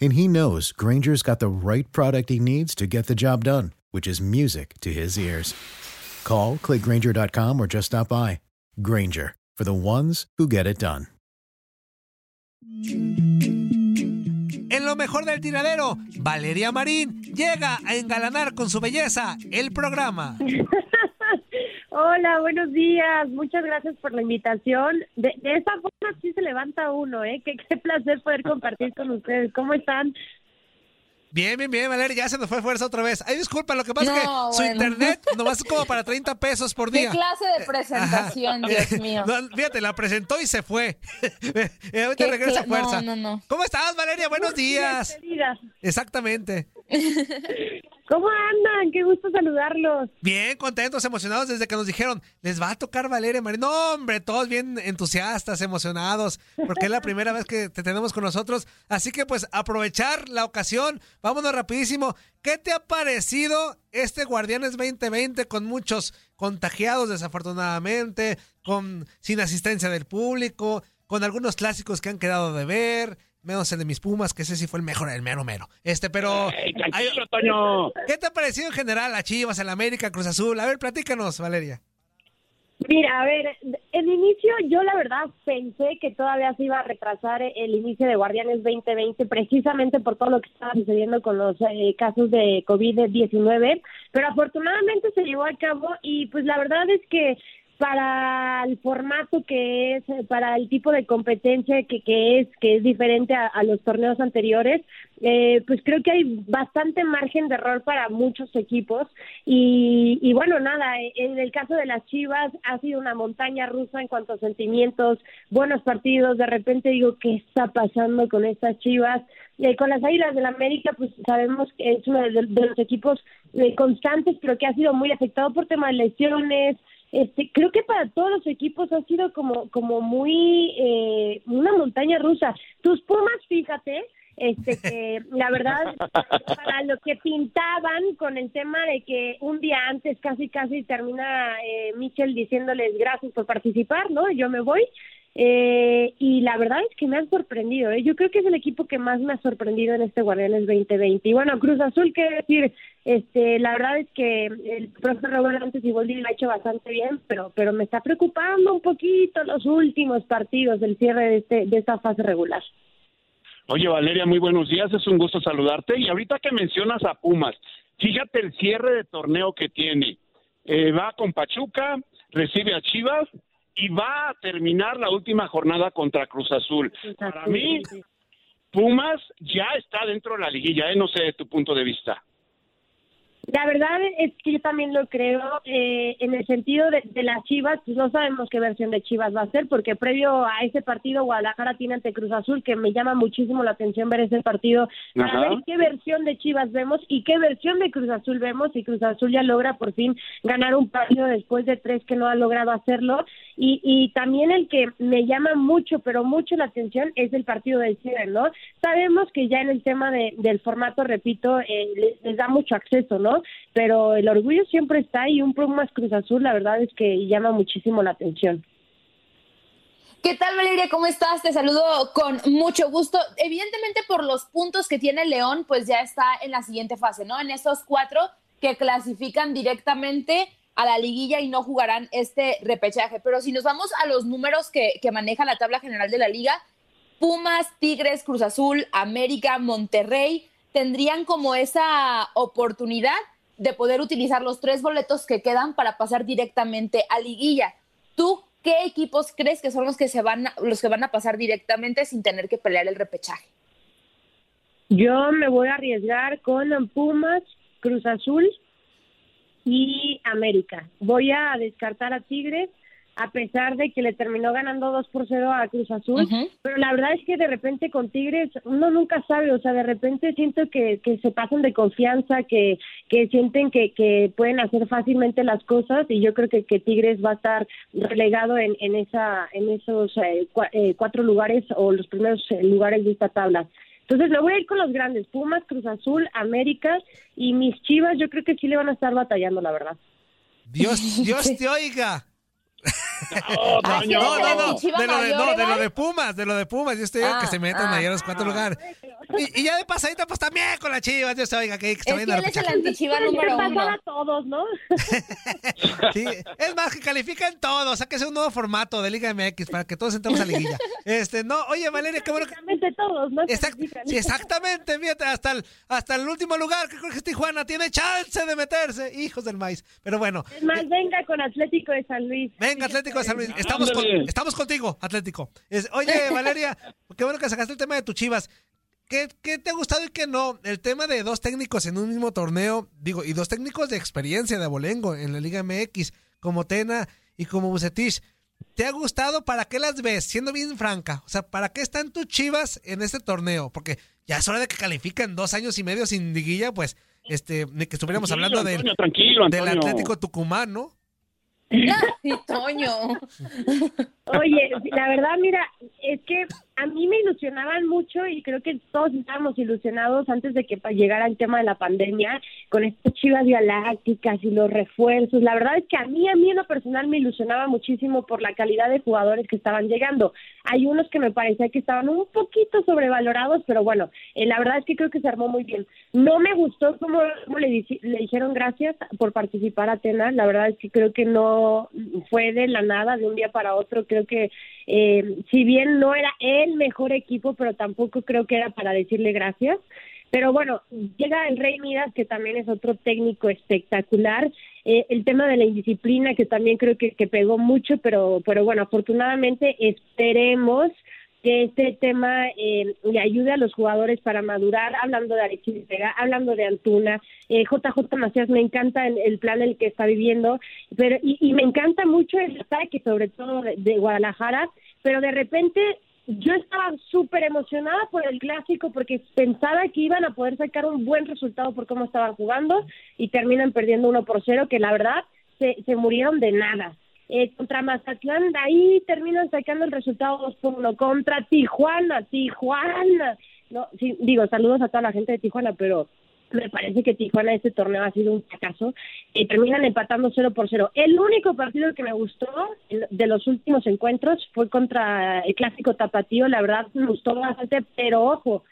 And he knows Granger's got the right product he needs to get the job done, which is music to his ears. Call, clickgranger.com, or just stop by. Granger, for the ones who get it done. En lo mejor del tiradero, Valeria Marín llega a engalanar con su belleza el programa. Hola, buenos días. Muchas gracias por la invitación. De, de esa forma sí se levanta uno, ¿eh? Qué, qué placer poder compartir con ustedes. ¿Cómo están? Bien, bien, bien, Valeria, ya se nos fue fuerza otra vez. Ay, disculpa, lo que pasa es que su internet nomás es como para 30 pesos por ¿Qué día. clase de presentación, Dios mío? No, fíjate, la presentó y se fue. Eh, Ahorita ¿Qué regresa fuerza. no, no, no. ¿Cómo estás, Valeria? Buenos días. Exactamente. ¿Cómo andan? Qué gusto saludarlos. Bien, contentos, emocionados desde que nos dijeron, les va a tocar Valeria Marín. No, hombre, todos bien entusiastas, emocionados, porque es la primera vez que te tenemos con nosotros. Así que pues aprovechar la ocasión, vámonos rapidísimo. ¿Qué te ha parecido este Guardianes 2020 con muchos contagiados desafortunadamente, con sin asistencia del público, con algunos clásicos que han quedado de ver? Menos el de mis Pumas, que ese sí fue el mejor, el mero mero. Este, pero... hay- ¿Qué te ha parecido en general a Chivas, el América, Cruz Azul? A ver, platícanos, Valeria. Mira, a ver, el inicio, yo la verdad pensé que todavía se iba a retrasar el inicio de Guardianes 2020 precisamente por todo lo que estaba sucediendo con los eh, casos de COVID-19, pero afortunadamente se llevó a cabo y pues la verdad es que para el formato que es, eh, para el tipo de competencia que, que es, que es diferente a, los torneos anteriores, eh, pues creo que hay bastante margen de error para muchos equipos y, y bueno, nada, en el caso de las Chivas ha sido una montaña rusa en cuanto a sentimientos, buenos partidos, de repente digo, ¿qué está pasando con estas Chivas? Eh, con las Águilas del América, pues sabemos que es uno de, de los equipos eh, constantes, pero que ha sido muy afectado por temas de lesiones, este, creo que para todos los equipos ha sido como, como muy eh, una montaña rusa. Tus Pumas, fíjate, este que la verdad para lo que pintaban con el tema de que un día antes casi casi termina eh, Michel diciéndoles gracias por participar, ¿no? Yo me voy. Eh, y la verdad es que me han sorprendido. ¿eh? Yo creo que es el equipo que más me ha sorprendido en este Guardianes 2020. Y bueno, Cruz Azul, qué decir, este, la verdad es que el profesor Roberto antes y lo ha hecho bastante bien, pero, pero me está preocupando un poquito los últimos partidos del cierre de, este, de esta fase regular. Oye, Valeria, muy buenos días. Es un gusto saludarte. Y ahorita que mencionas a Pumas, fíjate el cierre de torneo que tiene. Eh, va con Pachuca, recibe a Chivas y va a terminar la última jornada contra Cruz Azul. Para mí, Pumas ya está dentro de la liguilla, ¿eh? no sé de tu punto de vista. La verdad es que yo también lo creo, eh, en el sentido de, de las Chivas, pues no sabemos qué versión de Chivas va a ser, porque previo a ese partido Guadalajara tiene ante Cruz Azul, que me llama muchísimo la atención ver ese partido, para Ajá. ver qué versión de Chivas vemos y qué versión de Cruz Azul vemos, y Cruz Azul ya logra por fin ganar un partido después de tres que no ha logrado hacerlo, y, y también el que me llama mucho, pero mucho la atención es el partido del cierre, ¿no? Sabemos que ya en el tema de- del formato, repito, eh, les, les da mucho acceso, ¿no? Pero el orgullo siempre está y un Pumas Cruz Azul, la verdad es que llama muchísimo la atención. ¿Qué tal, Valeria? ¿Cómo estás? Te saludo con mucho gusto. Evidentemente, por los puntos que tiene León, pues ya está en la siguiente fase, ¿no? En esos cuatro que clasifican directamente a la liguilla y no jugarán este repechaje. Pero si nos vamos a los números que, que maneja la tabla general de la liga, Pumas, Tigres, Cruz Azul, América, Monterrey tendrían como esa oportunidad de poder utilizar los tres boletos que quedan para pasar directamente a liguilla. ¿Tú qué equipos crees que son los que se van a- los que van a pasar directamente sin tener que pelear el repechaje? Yo me voy a arriesgar con Pumas, Cruz Azul y América. Voy a descartar a Tigres a pesar de que le terminó ganando 2 por 0 a Cruz Azul, pero la verdad es que de repente con Tigres uno nunca sabe, o sea, de repente siento que, que se pasan de confianza, que, que sienten que, que pueden hacer fácilmente las cosas y yo creo que, que Tigres va a estar relegado en, en, esa, en esos eh, cua- eh, cuatro lugares o los primeros eh, lugares de esta tabla. Entonces me voy a ir con los grandes, Pumas, Cruz Azul, América y mis Chivas, yo creo que sí le van a estar batallando, la verdad. Dios, Dios te oiga. Toño. No, no, no, ¿Mi Chiva de lo de, mayor, no, de lo de Pumas, de lo de Pumas. Yo estoy Ah, que se metan ah. ahí a los cuatro lugares. Y, y ya de pasadita, pues también con la chivas, Dios te oiga, que, que está Es bien la él es el antichiva número pasar uno. a todos, ¿no? Sí, es más, que califican todos, sáquese un nuevo formato de Liga MX para que todos entremos a liguilla. Este, no, oye Valeria, qué bueno que... Exactamente todos, ¿no? Exact- sí, exactamente, fíjate, hasta el, hasta el último lugar que creo que es Tijuana tiene chance de meterse, hijos del maíz. Pero bueno, Es más, venga con Atlético de San Luis. venga Atlético de San Luis, estamos, con- estamos contigo, Atlético. Es- oye Valeria, qué bueno que sacaste el tema de tu chivas. ¿Qué, ¿Qué te ha gustado y qué no? El tema de dos técnicos en un mismo torneo, digo, y dos técnicos de experiencia de abolengo en la Liga MX, como Tena y como Bucetich. ¿Te ha gustado? ¿Para qué las ves? Siendo bien franca. O sea, ¿para qué están tus chivas en este torneo? Porque ya es hora de que califican dos años y medio sin liguilla, pues, este, de que estuviéramos Tranquilo, hablando del, Antonio, tranquilo, del. Atlético Tucumán, ¿no? Toño. Oye, la verdad, mira, es que a mí me ilusionaban mucho y creo que todos estábamos ilusionados antes de que llegara el tema de la pandemia con estas chivas galácticas y los refuerzos. La verdad es que a mí, a mí en lo personal me ilusionaba muchísimo por la calidad de jugadores que estaban llegando. Hay unos que me parecía que estaban un poquito sobrevalorados, pero bueno, eh, la verdad es que creo que se armó muy bien. No me gustó cómo, le, le dijeron gracias por participar a Tena. La verdad es que creo que no fue de la nada, de un día para otro. Creo que eh, si bien no era el mejor equipo, pero tampoco creo que era para decirle gracias. Pero bueno, llega el Rey Midas, que también es otro técnico espectacular. Eh, el tema de la indisciplina, que también creo que, que pegó mucho, pero, pero bueno, afortunadamente esperemos que este tema eh, le ayude a los jugadores para madurar, hablando de Alexis Vega, hablando de Antuna, eh, JJ Macías, me encanta el, plan el que está viviendo, pero y, me encanta mucho el ataque, sobre todo de, de Guadalajara, pero de repente yo estaba súper emocionada por el clásico porque pensaba que iban a poder sacar un buen resultado por cómo estaban jugando y terminan perdiendo uno por cero, que la verdad se, se murieron de nada. Eh, contra Mazatlán, ahí terminan sacando el resultado 2 por 1. Contra Tijuana, Tijuana. No, sí, digo, saludos a toda la gente de Tijuana, pero me parece que Tijuana este torneo ha sido un fracaso. Eh, terminan empatando 0 por 0. El único partido que me gustó de los últimos encuentros fue contra el clásico Tapatío. La verdad me gustó bastante, pero ojo.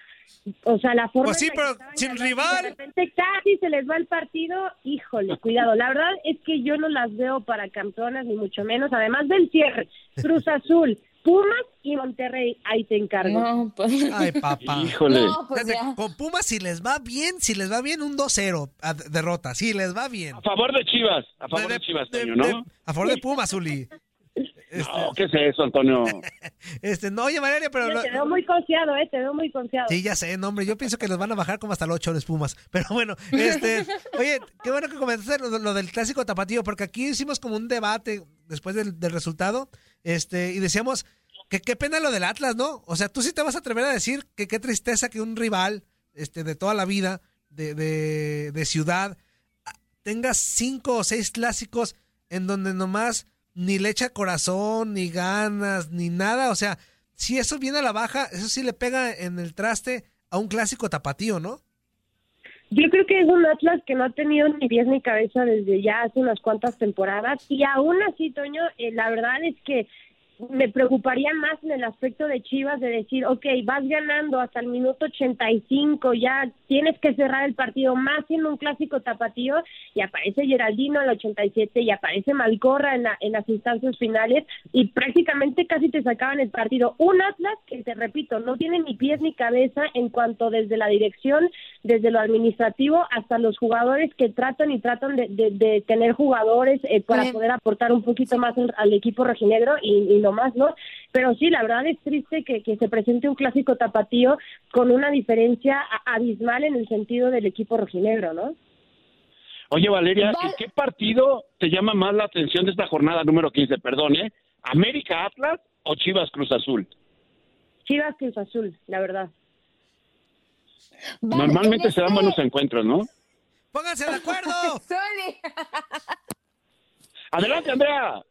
O sea, la forma Pues sí, en la que pero sin rival. De repente casi se les va el partido. Híjole, cuidado. La verdad es que yo no las veo para campeonas, ni mucho menos. Además del cierre, Cruz Azul, Pumas y Monterrey. Ahí te encargo. No, pues. Ay, papá. Híjole. No, pues con Pumas, si les va bien, si les va bien, un 2-0 a- derrota. Si les va bien. A favor de Chivas, a favor de, Chivas, de- ¿no? de- a favor de Pumas, Uli. No, ¿qué es eso, Antonio? Este, no, oye, Valeria, pero... Te veo muy confiado, ¿eh? Te veo muy confiado. Sí, ya sé, no, hombre, yo pienso que los van a bajar como hasta el 8 los Pumas. Pero bueno, este, oye, qué bueno que comentaste lo, lo del clásico tapatío, porque aquí hicimos como un debate después del, del resultado, este, y decíamos que qué pena lo del Atlas, ¿no? O sea, tú sí te vas a atrever a decir que qué tristeza que un rival, este, de toda la vida, de, de, de ciudad, tenga cinco o seis clásicos en donde nomás ni le echa corazón, ni ganas, ni nada. O sea, si eso viene a la baja, eso sí le pega en el traste a un clásico tapatío, ¿no? Yo creo que es un Atlas que no ha tenido ni pies ni cabeza desde ya hace unas cuantas temporadas y aún así, Toño, eh, la verdad es que me preocuparía más en el aspecto de Chivas de decir, ok, vas ganando hasta el minuto 85, ya tienes que cerrar el partido más siendo un clásico tapatío y aparece Geraldino al 87 y aparece Malcorra en, la, en las instancias finales y prácticamente casi te sacaban el partido. Un Atlas que, te repito, no tiene ni pies ni cabeza en cuanto desde la dirección, desde lo administrativo hasta los jugadores que tratan y tratan de, de, de tener jugadores eh, para poder aportar un poquito más al, al equipo rojinegro y, y lo más, ¿no? Pero sí, la verdad es triste que, que se presente un clásico tapatío con una diferencia abismal en el sentido del equipo rojinegro, ¿no? Oye, Valeria, Val- ¿y qué partido te llama más la atención de esta jornada número 15? Perdón, ¿eh? ¿América Atlas o Chivas Cruz Azul? Chivas Cruz Azul, la verdad. Vale, Normalmente en se dan este- buenos encuentros, ¿no? ¡Pónganse de acuerdo! Adelante, Andrea.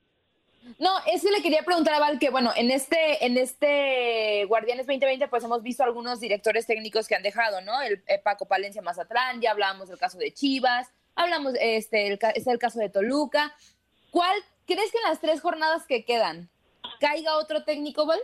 No, eso le quería preguntar a Val que, bueno, en este, en este Guardianes 2020, pues hemos visto algunos directores técnicos que han dejado, ¿no? El eh, Paco Palencia Mazatlán, ya hablábamos del caso de Chivas, hablamos, este, el, es el caso de Toluca. ¿Cuál crees que en las tres jornadas que quedan caiga otro técnico, Val?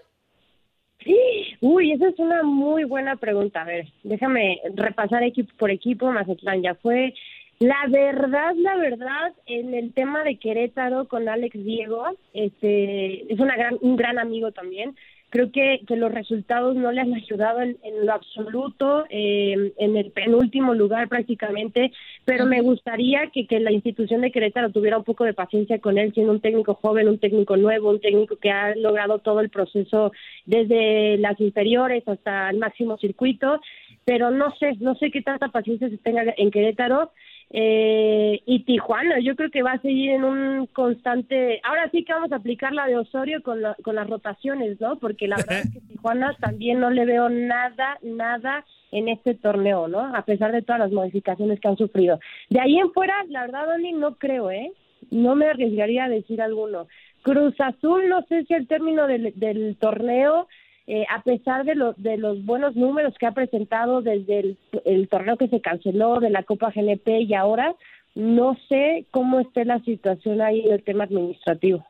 Uy, esa es una muy buena pregunta. A ver, déjame repasar equipo por equipo. Mazatlán ya fue. La verdad, la verdad, en el tema de Querétaro con Alex Diego, este, es una gran, un gran amigo también. Creo que, que los resultados no le han ayudado en, lo absoluto, eh, en el penúltimo lugar prácticamente, pero me gustaría que, que la institución de Querétaro tuviera un poco de paciencia con él, siendo un técnico joven, un técnico nuevo, un técnico que ha logrado todo el proceso desde las inferiores hasta el máximo circuito, pero no sé, no sé qué tanta paciencia se tenga en Querétaro. Eh, y Tijuana, yo creo que va a seguir en un constante. Ahora sí que vamos a aplicar la de Osorio con, la- con las rotaciones, ¿no? Porque la verdad es que Tijuana también no le veo nada, nada en este torneo, ¿no? A pesar de todas las modificaciones que han sufrido. De ahí en fuera, la verdad, Dani, no creo, ¿eh? No me arriesgaría a decir alguno. Cruz Azul, no sé si al término del, del torneo eh, a pesar de, lo- de los buenos números que ha presentado desde el, el torneo que se canceló de la Copa GNP y ahora, no sé cómo esté la situación ahí en el tema administrativo.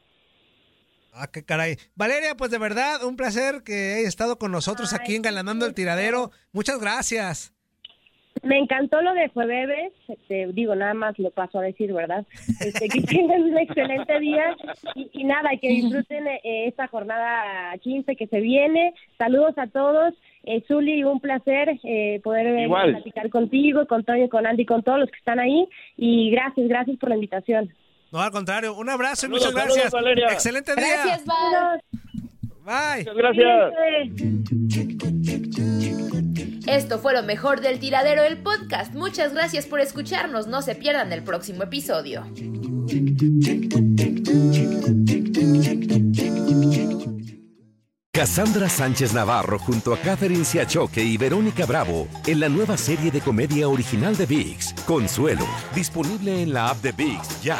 Ah, qué caray. Valeria, pues de verdad, un placer que hayas estado con nosotros aquí engalanando el tiradero. Muchas gracias. Me encantó lo de Jueves, este, digo, nada más lo paso a decir, ¿verdad? Este, que tengan un excelente día y, y nada, que disfruten eh, esta jornada 15 que se viene. Saludos a todos. Eh, Zuli, un placer eh, poder eh, platicar contigo, con Toño, con Andy, con todos los que están ahí. Y gracias, gracias por la invitación. No, al contrario, un abrazo y Saludos, muchas saludos, gracias. Valeria. Excelente día. Gracias, Val. Bye. Muchas gracias. Esto fue lo mejor del tiradero del podcast. Muchas gracias por escucharnos. No se pierdan el próximo episodio. Cassandra Sánchez Navarro junto a Catherine Siachoque y Verónica Bravo en la nueva serie de comedia original de VIX, Consuelo, disponible en la app de VIX ya.